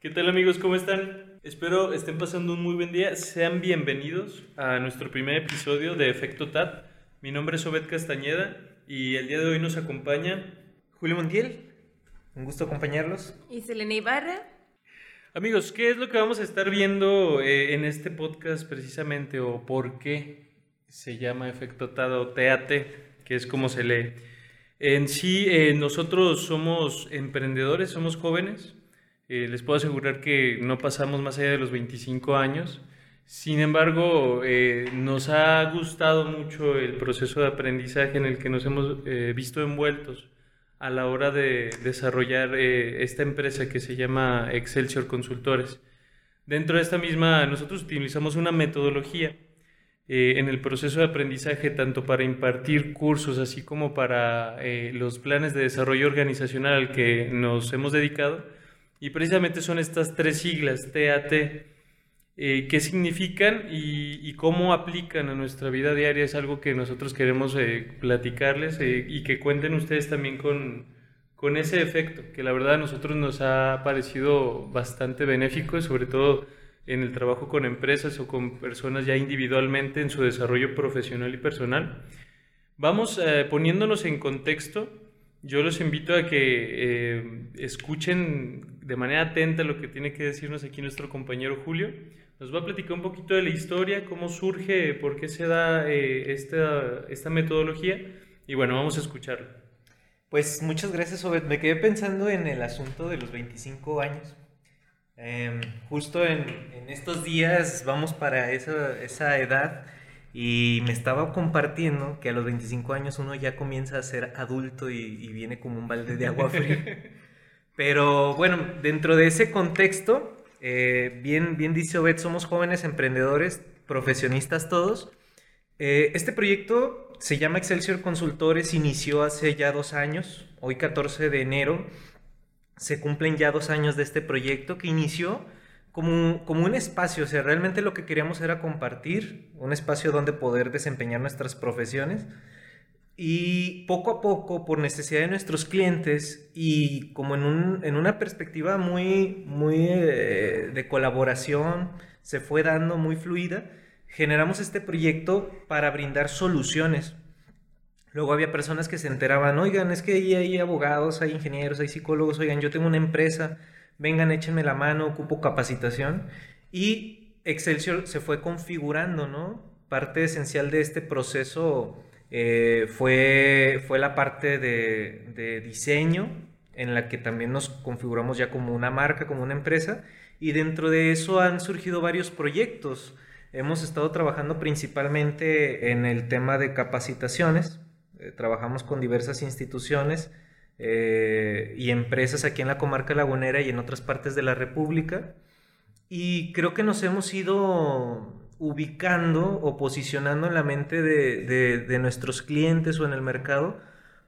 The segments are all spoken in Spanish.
¿Qué tal amigos? ¿Cómo están? Espero estén pasando un muy buen día. Sean bienvenidos a nuestro primer episodio de Efecto TAT. Mi nombre es Obed Castañeda y el día de hoy nos acompaña Julio Montiel. Un gusto acompañarlos. Y Selena Ibarra. Amigos, ¿qué es lo que vamos a estar viendo eh, en este podcast precisamente o por qué se llama Efecto TAT o TAT, que es como se lee? En sí, eh, nosotros somos emprendedores, somos jóvenes, eh, les puedo asegurar que no pasamos más allá de los 25 años. Sin embargo, eh, nos ha gustado mucho el proceso de aprendizaje en el que nos hemos eh, visto envueltos a la hora de desarrollar esta empresa que se llama Excelsior Consultores. Dentro de esta misma, nosotros utilizamos una metodología en el proceso de aprendizaje, tanto para impartir cursos, así como para los planes de desarrollo organizacional al que nos hemos dedicado y precisamente son estas tres siglas, TAT, eh, qué significan y, cómo aplican a nuestra vida diaria. Es algo que nosotros queremos eh, platicarles eh, y que cuenten ustedes también con, con ese efecto, que la verdad a nosotros nos ha parecido bastante benéfico, sobre todo en el trabajo con empresas o con personas ya individualmente en su desarrollo profesional y personal. Vamos poniéndonos en contexto yo los invito a que eh, escuchen de manera atenta lo que tiene que decirnos aquí nuestro compañero Julio. Nos va a platicar un poquito de la historia, cómo surge, por qué se da eh, esta, esta metodología. Y bueno, vamos a escucharlo. Pues muchas gracias, Obed. Me quedé pensando en el asunto de los 25 años. Em, justo en, en, estos días vamos para esa, esa edad y me estaba compartiendo que a los 25 años uno ya comienza a ser adulto y, viene como un balde de agua fría. Pero bueno, dentro de ese contexto, eh, bien, bien dice Obed, somos jóvenes emprendedores, profesionistas todos. Eh, este proyecto se llama Excelsior Consultores, inició hace ya dos años, hoy 14 de enero, se cumplen ya dos años de este proyecto que inició como, como un espacio, o sea, realmente lo que queríamos era compartir, un espacio donde poder desempeñar nuestras profesiones. Y poco a poco, por necesidad de nuestros clientes y como en, un, en una perspectiva muy, muy eh, de colaboración, se fue dando muy fluida, generamos este proyecto para brindar soluciones. Luego había personas que se enteraban, oigan, es que ahí hay abogados, hay ingenieros, hay psicólogos, oigan, yo tengo una empresa, vengan, échenme la mano, ocupo capacitación. Y Excelsior se fue configurando, ¿no? Parte esencial de este proceso eh, fue, fue la parte de, diseño, en la que también nos configuramos ya como una marca, como una empresa, y dentro de eso han surgido varios proyectos. Hemos estado trabajando principalmente en el tema de capacitaciones, eh, trabajamos con diversas instituciones, eh, y empresas aquí en la comarca lagunera y en otras partes de la República. Y creo que nos hemos ido ubicando o posicionando en la mente de, de, nuestros clientes o en el mercado,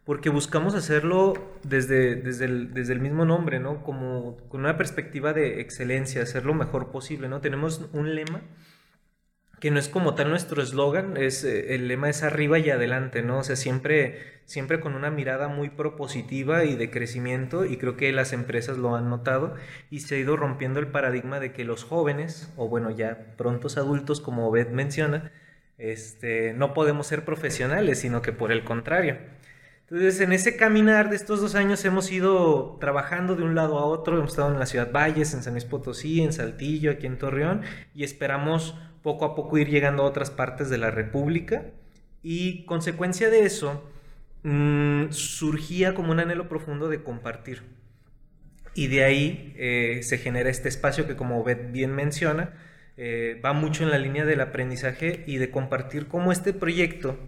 porque buscamos hacerlo desde, desde, el, desde el mismo nombre, ¿no? Como con una perspectiva de excelencia, hacer lo mejor posible, ¿no? Tenemos un lema que no es como tal nuestro eslogan, es eh, el lema es arriba y adelante, ¿no? O sea, siempre, siempre con una mirada muy propositiva y de crecimiento, y creo que las empresas lo han notado, y se ha ido rompiendo el paradigma de que los jóvenes, o bueno, ya prontos adultos, como Obed menciona, este, no podemos ser profesionales, sino que por el contrario. Entonces, en ese caminar de estos dos años hemos ido trabajando de un lado a otro, hemos estado en la ciudad Valles, en San Luis Potosí, en Saltillo, aquí en Torreón, y esperamos poco a poco ir llegando a otras partes de la República y consecuencia de eso mm, surgía como un anhelo profundo de compartir. Y de ahí eh, se genera este espacio que como Beth bien menciona, eh, va mucho en la línea del aprendizaje y de compartir cómo este proyecto,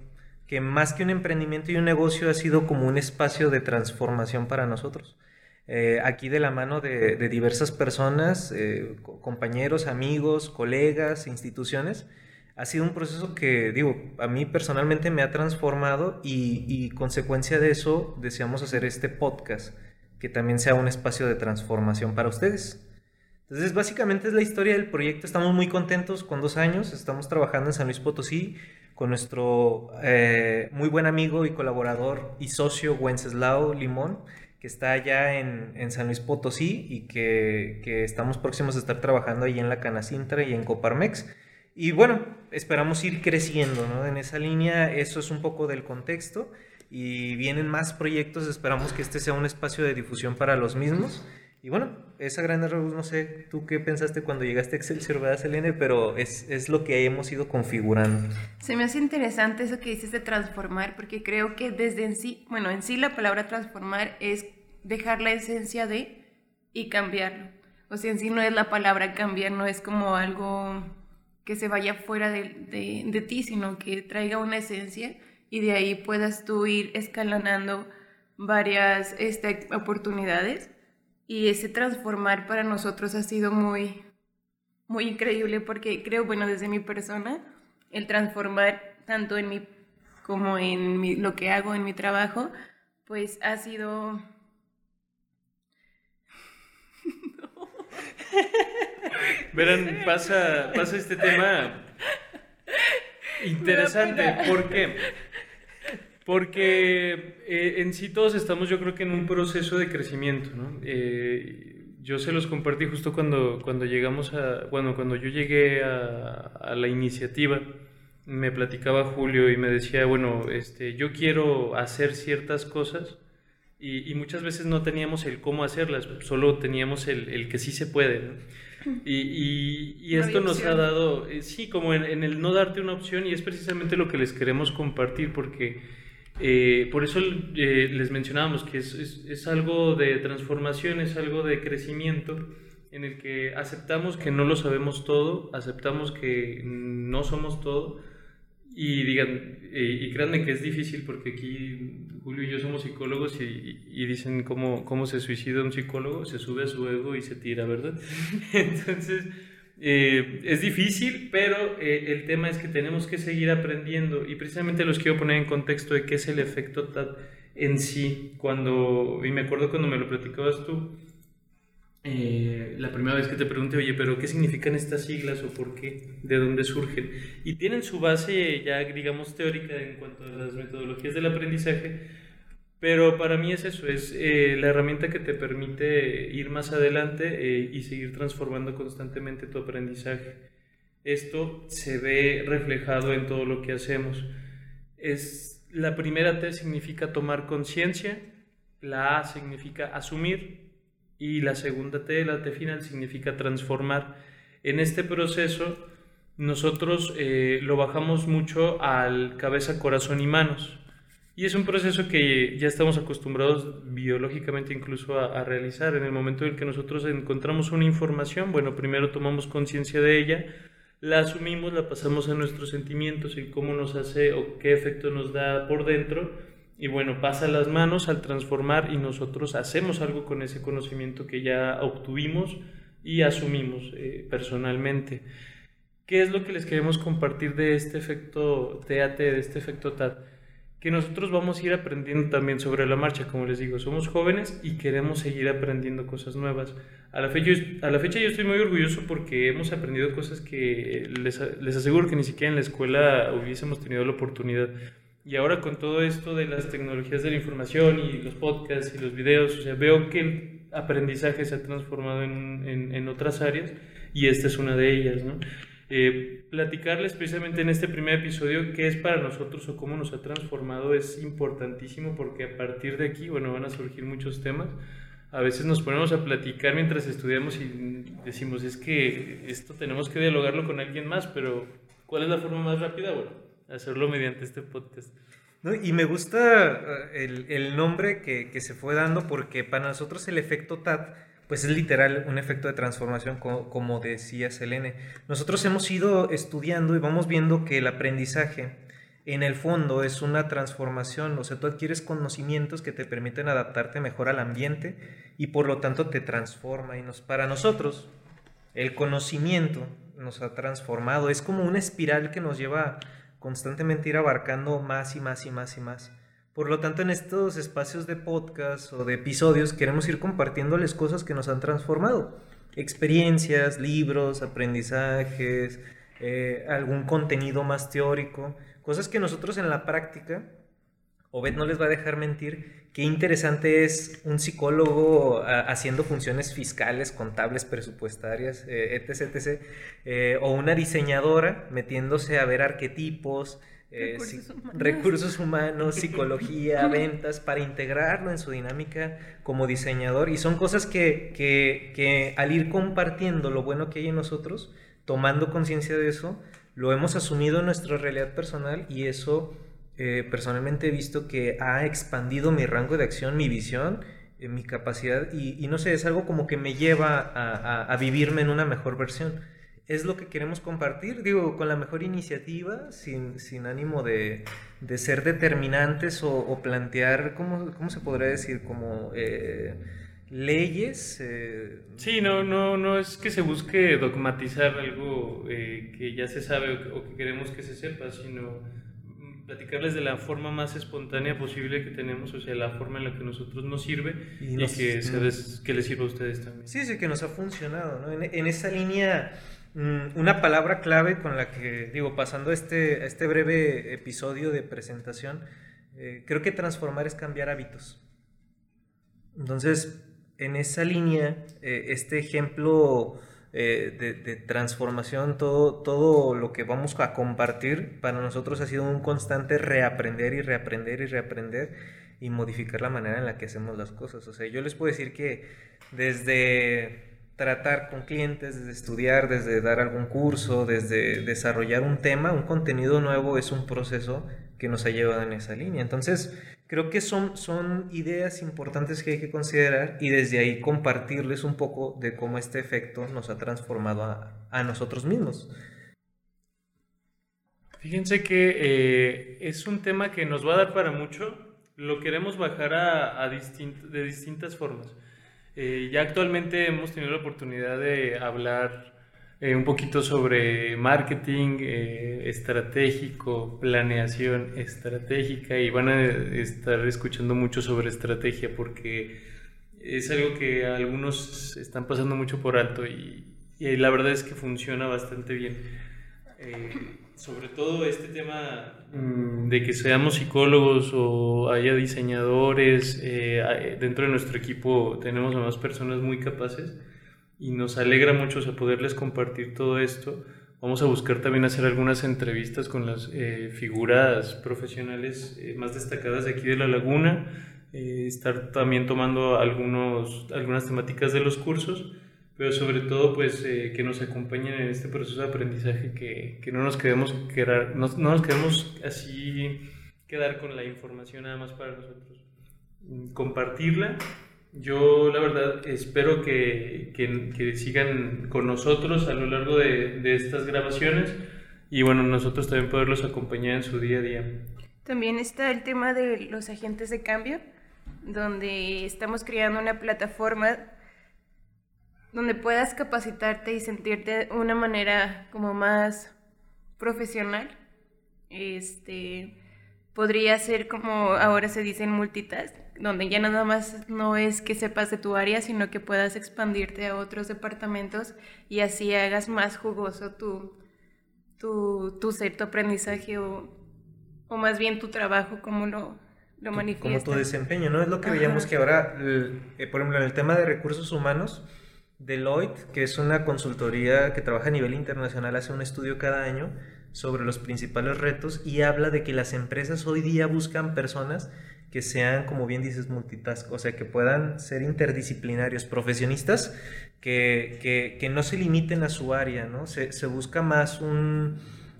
que más que un emprendimiento y un negocio ha sido como un espacio de transformación para nosotros. Eh, aquí de la mano de, diversas personas, eh, compañeros, amigos, colegas, instituciones. Ha sido un proceso que, digo, a mí personalmente me ha transformado y, y consecuencia de eso deseamos hacer este podcast, que también sea un espacio de transformación para ustedes. Entonces, básicamente es la historia del proyecto. Estamos muy contentos con dos años. Estamos trabajando en San Luis Potosí con nuestro eh, muy buen amigo y colaborador y socio Wenceslao Limón que está allá en, San Luis Potosí y que, que, estamos próximos a estar trabajando ahí en la Canacintra y en Coparmex. Y bueno, esperamos ir creciendo ¿no? en esa línea, eso es un poco del contexto y vienen más proyectos, esperamos que este sea un espacio de difusión para los mismos. Y bueno, esa gran error, no sé, tú qué pensaste cuando llegaste a Excelsior, ¿verdad, Selene? Pero es, es, lo que hemos ido configurando. Se me hace interesante eso que dices de transformar, porque creo que desde en sí, bueno, en sí la palabra transformar es dejar la esencia de y cambiarlo. O sea, en sí no es la palabra cambiar, no es como algo que se vaya fuera de, de, ti, sino que traiga una esencia y de ahí puedas tú ir escalonando varias este, oportunidades y ese transformar para nosotros ha sido muy, muy increíble porque creo, bueno, desde mi persona, el transformar tanto en mi como en mi, lo que hago en mi trabajo, pues ha sido... Verán, pasa, pasa este tema interesante. ¿Por qué? Porque eh, en sí todos estamos yo creo que en un proceso de crecimiento, ¿no? Eh, yo se los compartí justo cuando, cuando llegamos a, bueno, cuando yo llegué a, la iniciativa, me platicaba Julio y me decía, bueno, este, yo quiero hacer ciertas cosas y, muchas veces no teníamos el cómo hacerlas, solo teníamos el, el que sí se puede, ¿no? Y, y, esto nos ha dado, eh, sí, como en, en, el no darte una opción y es precisamente lo que les queremos compartir porque eh, por eso eh, les mencionábamos que es, es, algo de transformación, es algo de crecimiento en el que aceptamos que no lo sabemos todo, aceptamos que no somos todo y digan, eh, y créanme que es difícil porque aquí Julio y yo somos psicólogos y, y, dicen cómo, cómo se suicida un psicólogo, se sube a su ego y se tira, ¿verdad? Entonces eh, es difícil, pero eh, el tema es que tenemos que seguir aprendiendo y precisamente los quiero poner en contexto de qué es el efecto TAD en sí. Cuando, y me acuerdo cuando me lo platicabas tú, eh, la primera vez que te pregunté, oye, pero ¿qué significan estas siglas o por qué? ¿De dónde surgen? Y tienen su base ya, digamos, teórica en cuanto a las metodologías del aprendizaje, pero para mí es eso, es eh, la herramienta que te permite ir más adelante eh, y seguir transformando constantemente tu aprendizaje. Esto se ve reflejado en todo lo que hacemos. Es, la primera T significa tomar conciencia, la A significa asumir y la segunda T, la T final, significa transformar. En este proceso nosotros eh, lo bajamos mucho al cabeza, corazón y manos y es un proceso que ya estamos acostumbrados biológicamente incluso a, realizar. En el momento en que nosotros encontramos una información, bueno, primero tomamos conciencia de ella, la asumimos, la pasamos a nuestros sentimientos y cómo nos hace o qué efecto nos da por dentro. Y bueno, pasa las manos al transformar y nosotros hacemos algo con ese conocimiento que ya obtuvimos y asumimos eh, personalmente. ¿Qué es lo que les queremos compartir de este efecto TAT, de este efecto TAT? Que nosotros vamos a ir aprendiendo también sobre la marcha, como les digo, somos jóvenes y queremos seguir aprendiendo cosas nuevas. A la fecha, a la fecha yo estoy muy orgulloso porque hemos aprendido cosas que les, les aseguro que ni siquiera en la escuela hubiésemos tenido la oportunidad. Y ahora con todo esto de las tecnologías de la información y los podcasts y los videos, o sea, veo que el aprendizaje se ha transformado en, en, en otras áreas y esta es una de ellas, ¿no? Eh, platicarles precisamente en este primer episodio qué es para nosotros o cómo nos ha transformado es importantísimo porque a partir de aquí, bueno, van a surgir muchos temas. A veces nos ponemos a platicar mientras estudiamos y decimos, es que esto tenemos que dialogarlo con alguien más, pero ¿cuál es la forma más rápida? Bueno, hacerlo mediante este podcast. y me gusta eh, el, el nombre que, que, se fue dando porque para nosotros el efecto TAT pues es literal un efecto de transformación, como, decía Selene. Nosotros hemos ido estudiando y vamos viendo que el aprendizaje en el fondo es una transformación, o sea, tú adquieres conocimientos que te permiten adaptarte mejor al ambiente y por lo tanto te transforma. Y nos, para nosotros, el conocimiento nos ha transformado, es como una espiral que nos lleva constantemente a ir abarcando más y más y más y más. Por lo tanto, en estos espacios de podcast o de episodios queremos ir compartiéndoles cosas que nos han transformado. Experiencias, libros, aprendizajes, eh, algún contenido más teórico, cosas que nosotros en la práctica Obed no les va a dejar mentir. Qué interesante es un psicólogo ah, haciendo funciones fiscales, contables, presupuestarias, eh, etc, etc. eh, o una diseñadora metiéndose a ver arquetipos, eh, Recursos si- humanos. recursos humanos, psicología, ventas, para integrarlo en su dinámica como diseñador. Y son cosas que, que, que al ir compartiendo lo bueno que hay en nosotros, tomando conciencia de eso, lo hemos asumido en nuestra realidad personal y eso eh, personalmente he visto que ha expandido mi rango de acción, mi visión, eh, mi capacidad y, y no sé, es algo como que me lleva a, a- a vivirme en una mejor versión. Es lo que queremos compartir, digo, con la mejor iniciativa, sin, sin ánimo de, de ser determinantes o, o plantear, ¿cómo, ¿cómo se podría decir? Como eh, leyes. eh, Sí, no, no, no es que se busque dogmatizar algo eh, que ya se sabe o que, o que queremos que se sepa, sino mm, platicarles de la forma más espontánea posible que tenemos, o sea, la forma en la que nosotros nos sirve Y y, nos- que, se mm. des- que les sirva a ustedes también. Sí, sí, que nos ha funcionado, ¿no? En, en esa línea, una palabra clave con la que, digo, pasando este, este breve episodio de presentación, eh, creo que transformar es cambiar hábitos. Entonces, en esa línea, eh, este ejemplo eh, de, de transformación, todo, todo lo que vamos a compartir, para nosotros ha sido un constante reaprender y reaprender y reaprender y modificar la manera en la que hacemos las cosas. O sea, yo les puedo decir que desde tratar con clientes, desde estudiar, desde dar algún curso, desde desarrollar un tema, un contenido nuevo es un proceso que nos ha llevado en esa línea. Entonces, creo que son, son ideas importantes que hay que considerar y desde ahí compartirles un poco de cómo este efecto nos ha transformado a, a nosotros mismos. Fíjense que eh, es un tema que nos va a dar para mucho. Lo queremos bajar a, a de distintas formas. Eh, ya actualmente hemos tenido la oportunidad de hablar eh, un poquito sobre marketing eh, estratégico, planeación estratégica y van a estar escuchando mucho sobre estrategia porque es algo que algunos están pasando mucho por alto y, la verdad es que funciona bastante bien. Sobre todo este tema mm, de que seamos psicólogos o haya diseñadores, eh, dentro de nuestro equipo tenemos a más personas muy capaces y nos alegra mucho o sea, poderles compartir todo esto. Vamos a buscar también hacer algunas entrevistas con las eh, figuras profesionales eh, más destacadas de aquí de la laguna, estar también tomando algunos, algunas temáticas de los cursos pero sobre todo pues eh, que nos acompañen en este proceso de aprendizaje, que, que no nos quedemos quedar, no, no nos quedemos así quedar con la información nada más para nosotros. Mm, Compartirla. Yo la verdad espero que, que, que sigan con nosotros a lo largo de, de estas grabaciones y bueno, nosotros también poderlos acompañar en su día a día. También está el tema de los agentes de cambio, donde estamos creando una plataforma donde puedas capacitarte y sentirte de una manera como más profesional. Este podría ser como ahora se dice en multitask, donde ya nada más no es que sepas de tu área, sino que puedas expandirte a otros departamentos y así hagas más jugoso tu, tu, tu ser, tu aprendizaje o, o más bien tu trabajo, como lo, lo como manifiestas. tu desempeño, ¿no? Es lo que Ajá. veíamos que ahora, eh, por ejemplo, en el tema de recursos humanos, Deloitte, que es una consultoría que trabaja a nivel internacional, hace un estudio cada año sobre los principales retos y habla de que las empresas hoy día buscan personas que sean, como bien dices, multitask, o sea, que puedan ser interdisciplinarios, profesionistas, que, que, no se limiten a su área, ¿no? Se, se busca más un,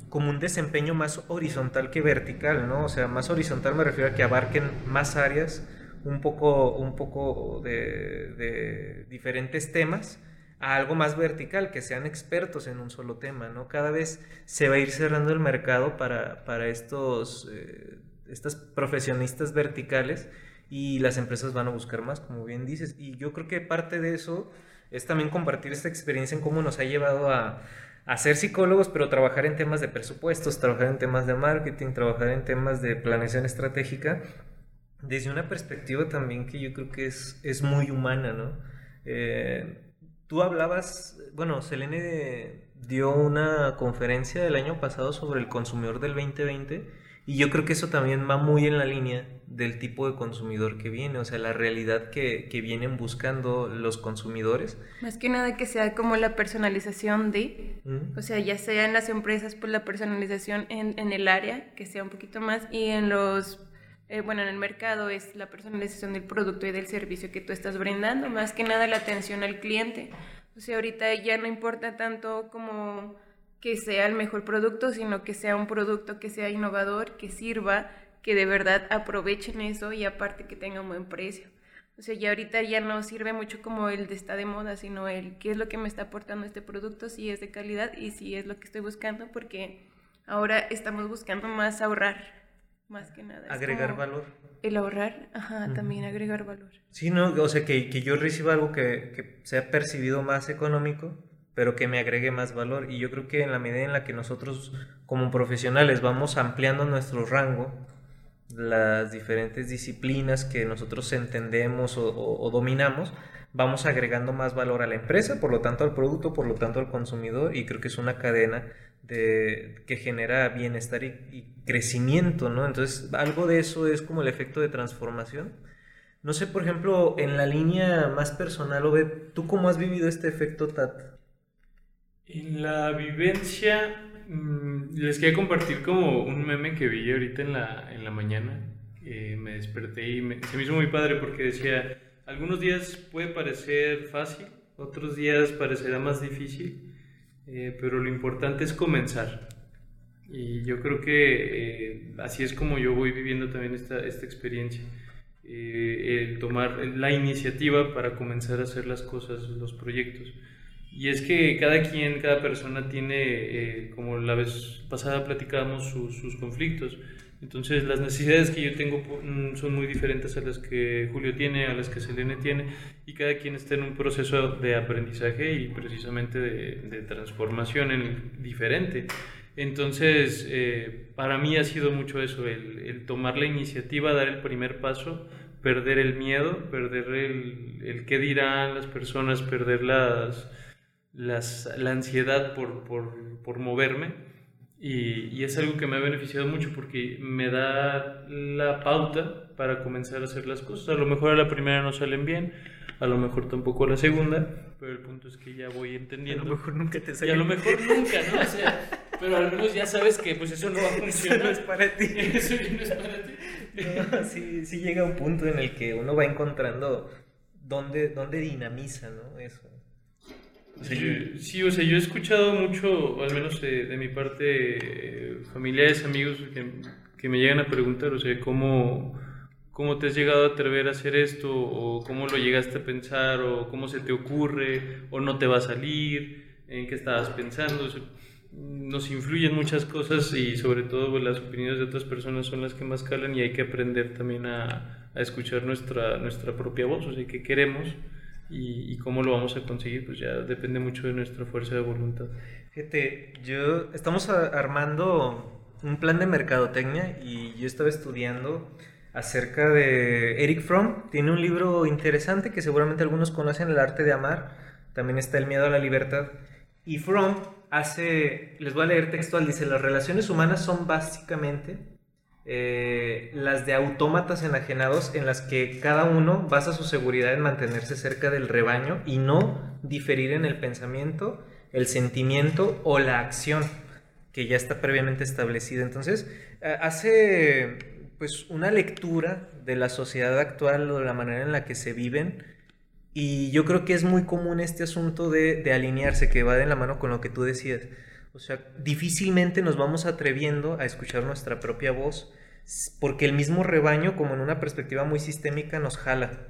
como un desempeño más horizontal que vertical, ¿no? O sea, más horizontal me refiero a que abarquen más áreas, un poco, un poco de, diferentes temas, a algo más vertical, que sean expertos en un solo tema, ¿no? Cada vez se va a ir cerrando el mercado para, para estos, eh, estas profesionistas verticales y las empresas van a buscar más, como bien dices. Y yo creo que parte de eso es también compartir esta experiencia en cómo nos ha llevado a, a ser psicólogos, pero trabajar en temas de presupuestos, trabajar en temas de marketing, trabajar en temas de planeación estratégica, desde una perspectiva también que yo creo que es, es muy humana, ¿no? Eh, tú hablabas, bueno, Selene dio una conferencia el año pasado sobre el consumidor del 2020 y yo creo que eso también va muy en la línea del tipo de consumidor que viene, o sea, la realidad que, que, vienen buscando los consumidores. Más que nada que sea como la personalización de, o sea, ya sea en las empresas, pues la personalización en, en el área, que sea un poquito más, y en los, eh, bueno, en el mercado es la personalización del producto y del servicio que tú estás brindando, más que nada la atención al cliente. O sea, ahorita ya no importa tanto como que sea el mejor producto, sino que sea un producto que sea innovador, que sirva, que de verdad aprovechen eso y aparte que tenga un buen precio. O sea, ya ahorita ya no sirve mucho como el de está de moda, sino el qué es lo que me está aportando este producto, si es de calidad y si es lo que estoy buscando, porque ahora estamos buscando más ahorrar, más que nada. Agregar valor. El ahorrar, ajá, también agregar valor. Sí, no, o sea, que, que yo reciba algo que, que sea percibido más económico, pero que me agregue más valor. Y yo creo que en la medida en la que nosotros como profesionales vamos ampliando nuestro rango, las diferentes disciplinas que nosotros entendemos o, dominamos, vamos agregando más valor a la empresa, por lo tanto al producto, por lo tanto al consumidor, y creo que es una cadena de, que genera bienestar y, crecimiento, ¿no? Entonces, algo de eso es como el efecto de transformación. No sé, por ejemplo, en la línea más personal, ¿tú cómo has vivido este efecto TAT? En la vivencia, mm, les quería compartir como un meme que vi ahorita en la, en la mañana. me desperté y se me hizo muy padre porque decía, algunos días puede parecer fácil, otros días parecerá más difícil, eh, pero lo importante es comenzar. Y yo creo que eh, así es como yo voy viviendo también esta, esta experiencia. Eh, el tomar la iniciativa para comenzar a hacer las cosas, los proyectos. Y es que cada quien, cada persona tiene, eh, como la vez pasada platicábamos, sus conflictos. Entonces las necesidades que yo tengo mm, son muy diferentes a las que Julio tiene, a las que Selene tiene, y cada quien está en un proceso de aprendizaje y precisamente de, transformación en, diferente. Entonces, eh, para mí ha sido mucho eso, el, tomar la iniciativa, dar el primer paso, perder el miedo, perder el, qué dirán las personas, perder las la ansiedad por moverme y, y, es algo que me ha beneficiado mucho porque me da la pauta para comenzar a hacer las cosas. A lo mejor a la primera no salen bien, a lo mejor tampoco a la segunda, pero el punto es que ya voy entendiendo. A lo mejor nunca te sale Y a lo mejor nunca, ¿no? O sea, pero al menos ya sabes que pues eso no va a funcionar. Eso no es para ti. Eso no es para ti. sí, sí llega un punto en el que uno va encontrando dónde, dónde dinamiza, ¿no? Eso sí, o sea, yo he escuchado mucho, al menos de, mi parte, familiares, amigos que, que, me llegan a preguntar, o sea, ¿cómo, ¿cómo te has llegado a atrever a hacer esto? ¿O cómo lo llegaste a pensar? ¿O cómo se te ocurre? ¿O no te va a salir? ¿En qué estabas pensando? nos influyen muchas cosas y sobre todo pues, las opiniones de otras personas son las que más calan y hay que aprender también a, a escuchar nuestra, nuestra propia voz, o sea, qué queremos y, cómo lo vamos a conseguir, pues ya depende mucho de nuestra fuerza de voluntad. Fíjate, yo estamos armando un plan de mercadotecnia y yo estaba estudiando acerca de Eric Fromm. Tiene un libro interesante que seguramente algunos conocen, El arte de amar. También está El miedo a la libertad. Y Fromm hace, les voy a leer textual, dice, las relaciones humanas son básicamente eh, las de autómatas enajenados en las que cada uno basa su seguridad en mantenerse cerca del rebaño y no diferir en el pensamiento, el sentimiento o la acción que ya está previamente establecida. Entonces, hace pues una lectura de la sociedad actual o de la manera en la que se viven y yo creo que es muy común este asunto de, de alinearse, que va de la mano con lo que tú decías. O sea, difícilmente nos vamos atreviendo a escuchar nuestra propia voz porque el mismo rebaño, como en una perspectiva muy sistémica, nos jala.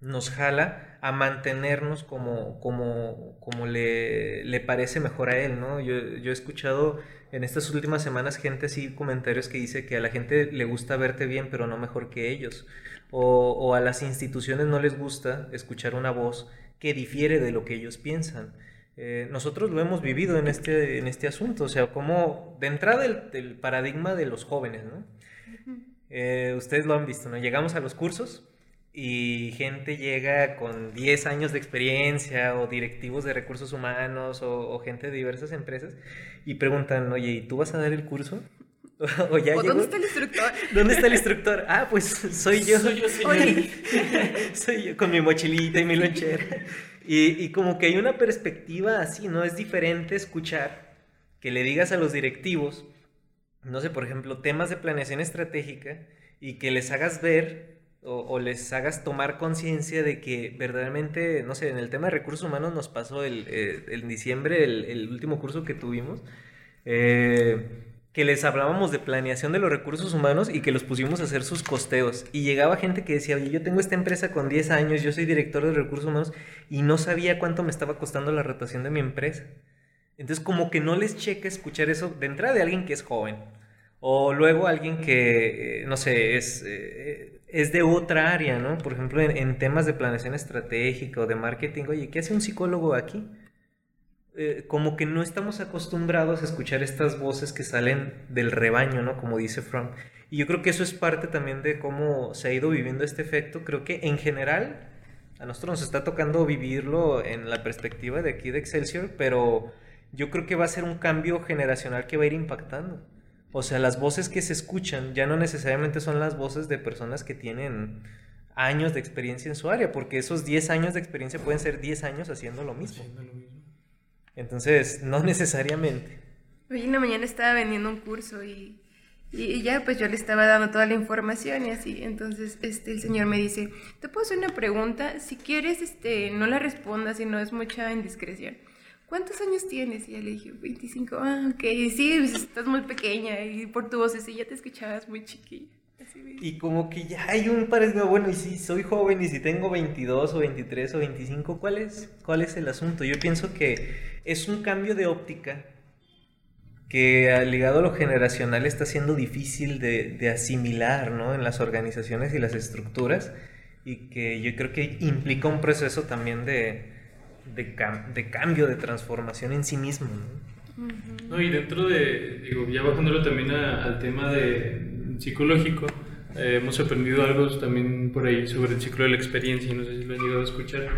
Nos jala a mantenernos como, como, como le, le parece mejor a él, ¿no? Yo, yo, he escuchado en estas últimas semanas gente así, comentarios que dice que a la gente le gusta verte bien, pero no mejor que ellos. O, o a las instituciones no les gusta escuchar una voz que difiere de lo que ellos piensan. Eh, nosotros lo hemos vivido en este, en este asunto, o sea, como de entrada el, paradigma de los jóvenes, ¿no? Eh, ustedes lo han visto, ¿no? Llegamos a los cursos y gente llega con 10 años de experiencia o directivos de recursos humanos o, gente de diversas empresas y preguntan, oye, ¿y tú vas a dar el curso? O, ya ¿O dónde está el instructor? ¿Dónde está el instructor? Ah, pues soy yo. Soy yo, señor. Oye, Soy yo con mi mochilita y mi lonchera. Y, como que hay una perspectiva así, ¿no? Es diferente escuchar que le digas a los directivos, no sé, por ejemplo, temas de planeación estratégica y que les hagas ver o, o les hagas tomar conciencia de que verdaderamente, no sé, en el tema de recursos humanos nos pasó el, eh, en diciembre, el, el último curso que tuvimos, eh, que les hablábamos de planeación de los recursos humanos y que los pusimos a hacer sus costeos. Y llegaba gente que decía, oye, yo tengo esta empresa con 10 años, yo soy director de recursos humanos y no sabía cuánto me estaba costando la rotación de mi empresa. Entonces como que no les checa escuchar eso de entrada de alguien que es joven. O luego alguien que, eh, no sé, es, eh, es de otra área, ¿no? Por ejemplo, en, en temas de planeación estratégica o de marketing, oye, ¿qué hace un psicólogo aquí? Eh, como que no estamos acostumbrados a escuchar estas voces que salen del rebaño, ¿no? Como dice Fromm. Y yo creo que eso es parte también de cómo se ha ido viviendo este efecto. Creo que en general a nosotros nos está tocando vivirlo en la perspectiva de aquí de Excelsior, pero yo creo que va a ser un cambio generacional que va a ir impactando. O sea, las voces que se escuchan ya no necesariamente son las voces de personas que tienen años de experiencia en su área, porque esos 10 años de experiencia pueden ser 10 años haciendo lo mismo. Haciendo lo mismo. Entonces, no necesariamente. Hoy en la mañana estaba vendiendo un curso y, ya pues yo le estaba dando toda la información y así. Entonces este, el señor me dice, te puedo hacer una pregunta, si quieres este, no la respondas si no es mucha indiscreción. ¿Cuántos años tienes? Y ya le dije, 25. Ah, ok, sí, pues, estás muy pequeña y por tu voz sí, ya te escuchabas muy chiquilla. Y como que ya hay un parecido, bueno, y si soy joven y si tengo 22 o 23 o 25, ¿cuál es, cuál es el asunto? Yo pienso que es un cambio de óptica que ah, ligado a lo generacional está siendo difícil de, de asimilar, ¿no? En las organizaciones y las estructuras y que yo creo que implica un proceso también de, de, cam- de cambio, de transformación en sí mismo, ¿no? Ujú. No, y dentro de, digo, ya bajándolo también a- al tema de psicológico, eh, hemos aprendido algo también por ahí sobre el ciclo de la experiencia, no sé si lo han llegado a escuchar.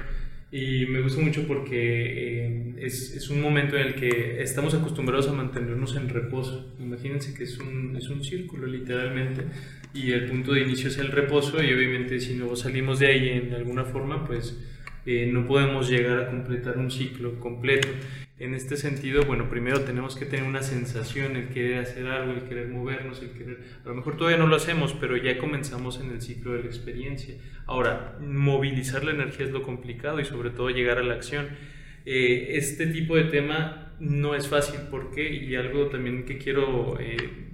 Y me gusta mucho porque eh, es, es un momento en el que estamos acostumbrados a mantenernos en reposo. Imagínense que es un, es un círculo literalmente y el punto de inicio es el reposo y obviamente si no salimos de ahí en alguna forma pues eh, no podemos llegar a completar un ciclo completo. En este sentido, bueno, primero tenemos que tener una sensación, el querer hacer algo, el querer movernos, el querer... A lo mejor todavía no lo hacemos, pero ya comenzamos en el ciclo de la experiencia. Ahora, movilizar la energía es lo complicado y sobre todo llegar a la acción. Eh, este tipo de tema no es fácil, ¿por qué? Y algo también que quiero eh,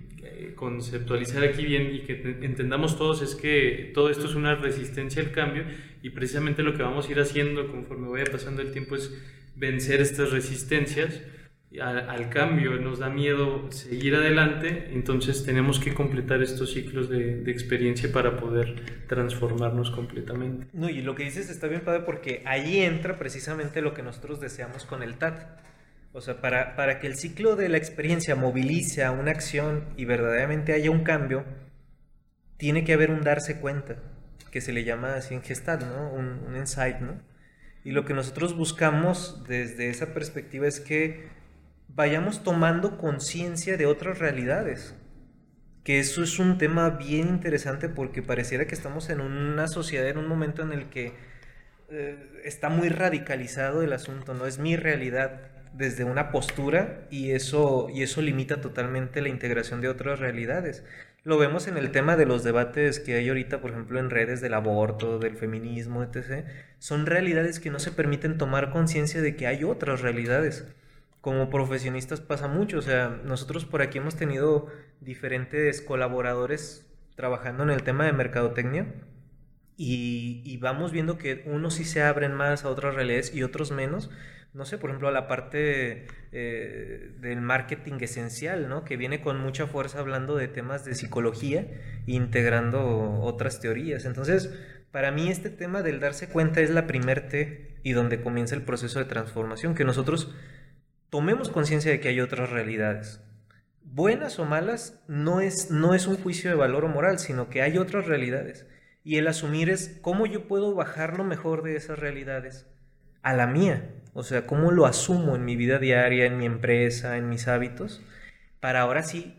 conceptualizar aquí bien y que te- entendamos todos es que todo esto es una resistencia al cambio y precisamente lo que vamos a ir haciendo conforme vaya pasando el tiempo es vencer estas resistencias al, al cambio, nos da miedo seguir adelante, entonces tenemos que completar estos ciclos de, de experiencia para poder transformarnos completamente. No, y lo que dices está bien padre porque ahí entra precisamente lo que nosotros deseamos con el TAT. O sea, para, para que el ciclo de la experiencia movilice a una acción y verdaderamente haya un cambio, tiene que haber un darse cuenta, que se le llama así en Gestalt, ¿no? Un, un insight, ¿no? Y lo que nosotros buscamos desde esa perspectiva es que vayamos tomando conciencia de otras realidades. Que eso es un tema bien interesante porque pareciera que estamos en una sociedad, en un momento en el que eh, está muy radicalizado el asunto, no es mi realidad desde una postura y eso, y eso limita totalmente la integración de otras realidades. Lo vemos en el tema de los debates que hay ahorita, por ejemplo, en redes del aborto, del feminismo, etc. Son realidades que no se permiten tomar conciencia de que hay otras realidades. Como profesionistas pasa mucho, o sea, nosotros por aquí hemos tenido diferentes colaboradores trabajando en el tema de mercadotecnia y, vamos viendo que unos sí se abren más a otras realidades y otros menos. No sé, por ejemplo, a la parte eh, del marketing esencial, ¿no? Que viene con mucha fuerza hablando de temas de psicología, integrando otras teorías. Entonces, para mí este tema del darse cuenta es la primer T y donde comienza el proceso de transformación, que nosotros tomemos conciencia de que hay otras realidades. Buenas o malas no es, no es un juicio de valor o moral, sino que hay otras realidades. Y el asumir es cómo yo puedo bajar lo mejor de esas realidades a la mía. O sea, cómo lo asumo en mi vida diaria, en mi empresa, en mis hábitos, para ahora sí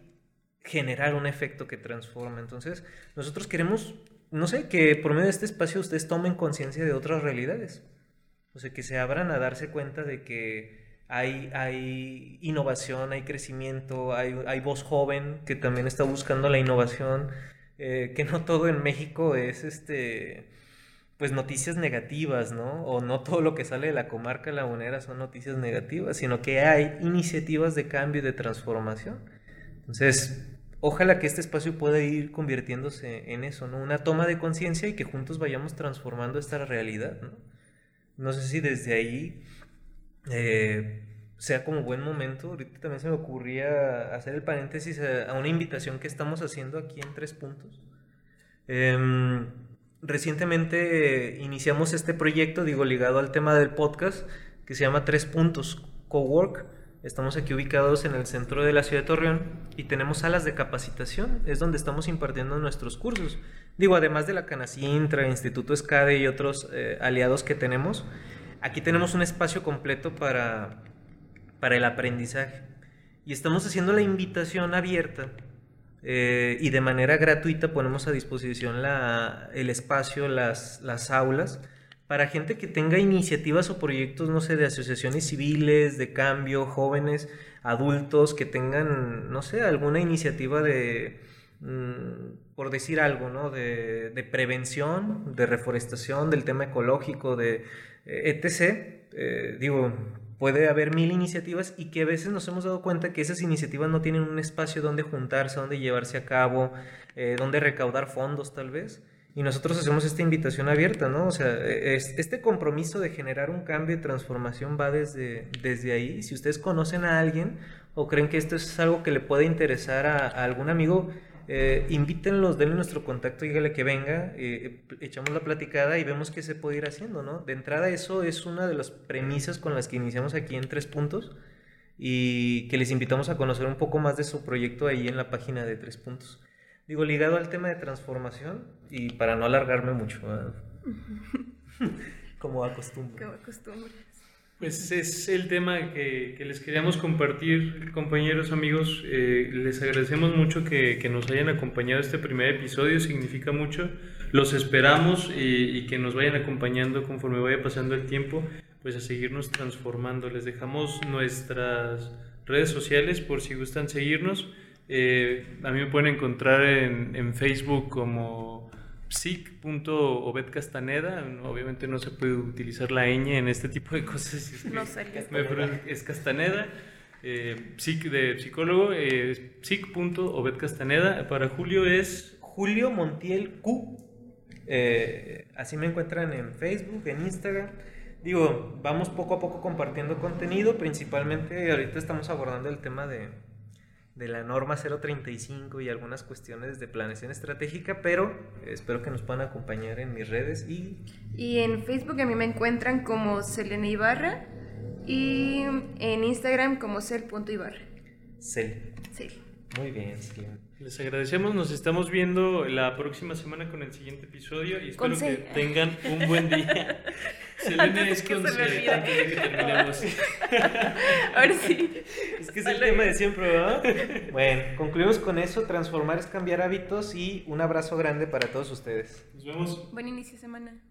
generar un efecto que transforma. Entonces, nosotros queremos, no sé, que por medio de este espacio ustedes tomen conciencia de otras realidades. O sea, que se abran a darse cuenta de que hay, hay innovación, hay crecimiento, hay, hay voz joven que también está buscando la innovación, eh, que no todo en México es este pues noticias negativas, ¿no? O no todo lo que sale de la comarca lagunera son noticias negativas, sino que hay iniciativas de cambio y de transformación. Entonces, ojalá que este espacio pueda ir convirtiéndose en eso, ¿no? Una toma de conciencia y que juntos vayamos transformando esta realidad, ¿no? No sé si desde ahí eh, sea como buen momento. Ahorita también se me ocurría hacer el paréntesis a, una invitación que estamos haciendo aquí en Tres Puntos. Em, recientemente iniciamos este proyecto, digo, ligado al tema del podcast, que se llama Tres Puntos Cowork. Estamos aquí ubicados en el centro de la ciudad de Torreón y tenemos salas de capacitación, es donde estamos impartiendo nuestros cursos. Digo, además de la Canacintra, Instituto Escade y otros eh, aliados que tenemos, aquí tenemos un espacio completo para, para el aprendizaje. Y estamos haciendo la invitación abierta eh, y de manera gratuita ponemos a disposición la, el espacio, las, las aulas, para gente que tenga iniciativas o proyectos, no sé, de asociaciones civiles, de cambio, jóvenes, adultos, que tengan, no sé, alguna iniciativa de, mm, por decir algo, ¿no? De, de, prevención, de reforestación, del tema ecológico, de eh, etc. Eh, digo, puede haber mil iniciativas y que a veces nos hemos dado cuenta que esas iniciativas no tienen un espacio donde juntarse, donde llevarse a cabo, eh, donde recaudar fondos tal vez. Y nosotros hacemos esta invitación abierta, ¿no? O sea, e, este compromiso de generar un cambio y transformación va desde, desde ahí. Si ustedes conocen a alguien o creen que esto es algo que le puede interesar a, a algún amigo, eh, invítenlos, denle nuestro contacto, dígale que venga, eh, echamos la platicada y vemos qué se puede ir haciendo, ¿no? De entrada eso es una de las premisas con las que iniciamos aquí en Tres Puntos y que les invitamos a conocer un poco más de su proyecto ahí en la página de Tres Puntos. Digo, ligado al tema de transformación y para no alargarme mucho, como acostumbro. Como acostumbro. Pues es el tema que, que, les queríamos compartir, compañeros, amigos. Eh, les agradecemos mucho que, que, nos hayan acompañado este primer episodio, significa mucho. Los esperamos y, que nos vayan acompañando conforme vaya pasando el tiempo, pues a seguirnos transformando. Les dejamos nuestras redes sociales por si gustan seguirnos. Eh, a mí me pueden encontrar en, en Facebook como psic.obedcastaneda, obviamente no se puede utilizar la ñ en este tipo de cosas. Es, no sé, es Castaneda, eh, psic de psicólogo, eh, psic.obedcastaneda. Para Julio es Julio Montiel Q. Eh, así me encuentran en Facebook, en Instagram. Digo, vamos poco a poco compartiendo contenido, principalmente ahorita estamos abordando el tema de, de la norma 035 y algunas cuestiones de planeación estratégica, pero espero que nos puedan acompañar en mis redes y... Y en Facebook a mí me encuentran como Selena Ibarra y en Instagram como cel.ibarra. Cel. Cel. Muy bien, Selena. Les agradecemos, nos estamos viendo la próxima semana con el siguiente episodio y espero que tengan un buen día. Con antes de que terminemos. Ahora sí. Es que es el tema de siempre, ¿verdad? Bueno, concluimos con eso. Transformar es cambiar hábitos y un abrazo grande para todos ustedes. Nos vemos. Buen inicio de semana.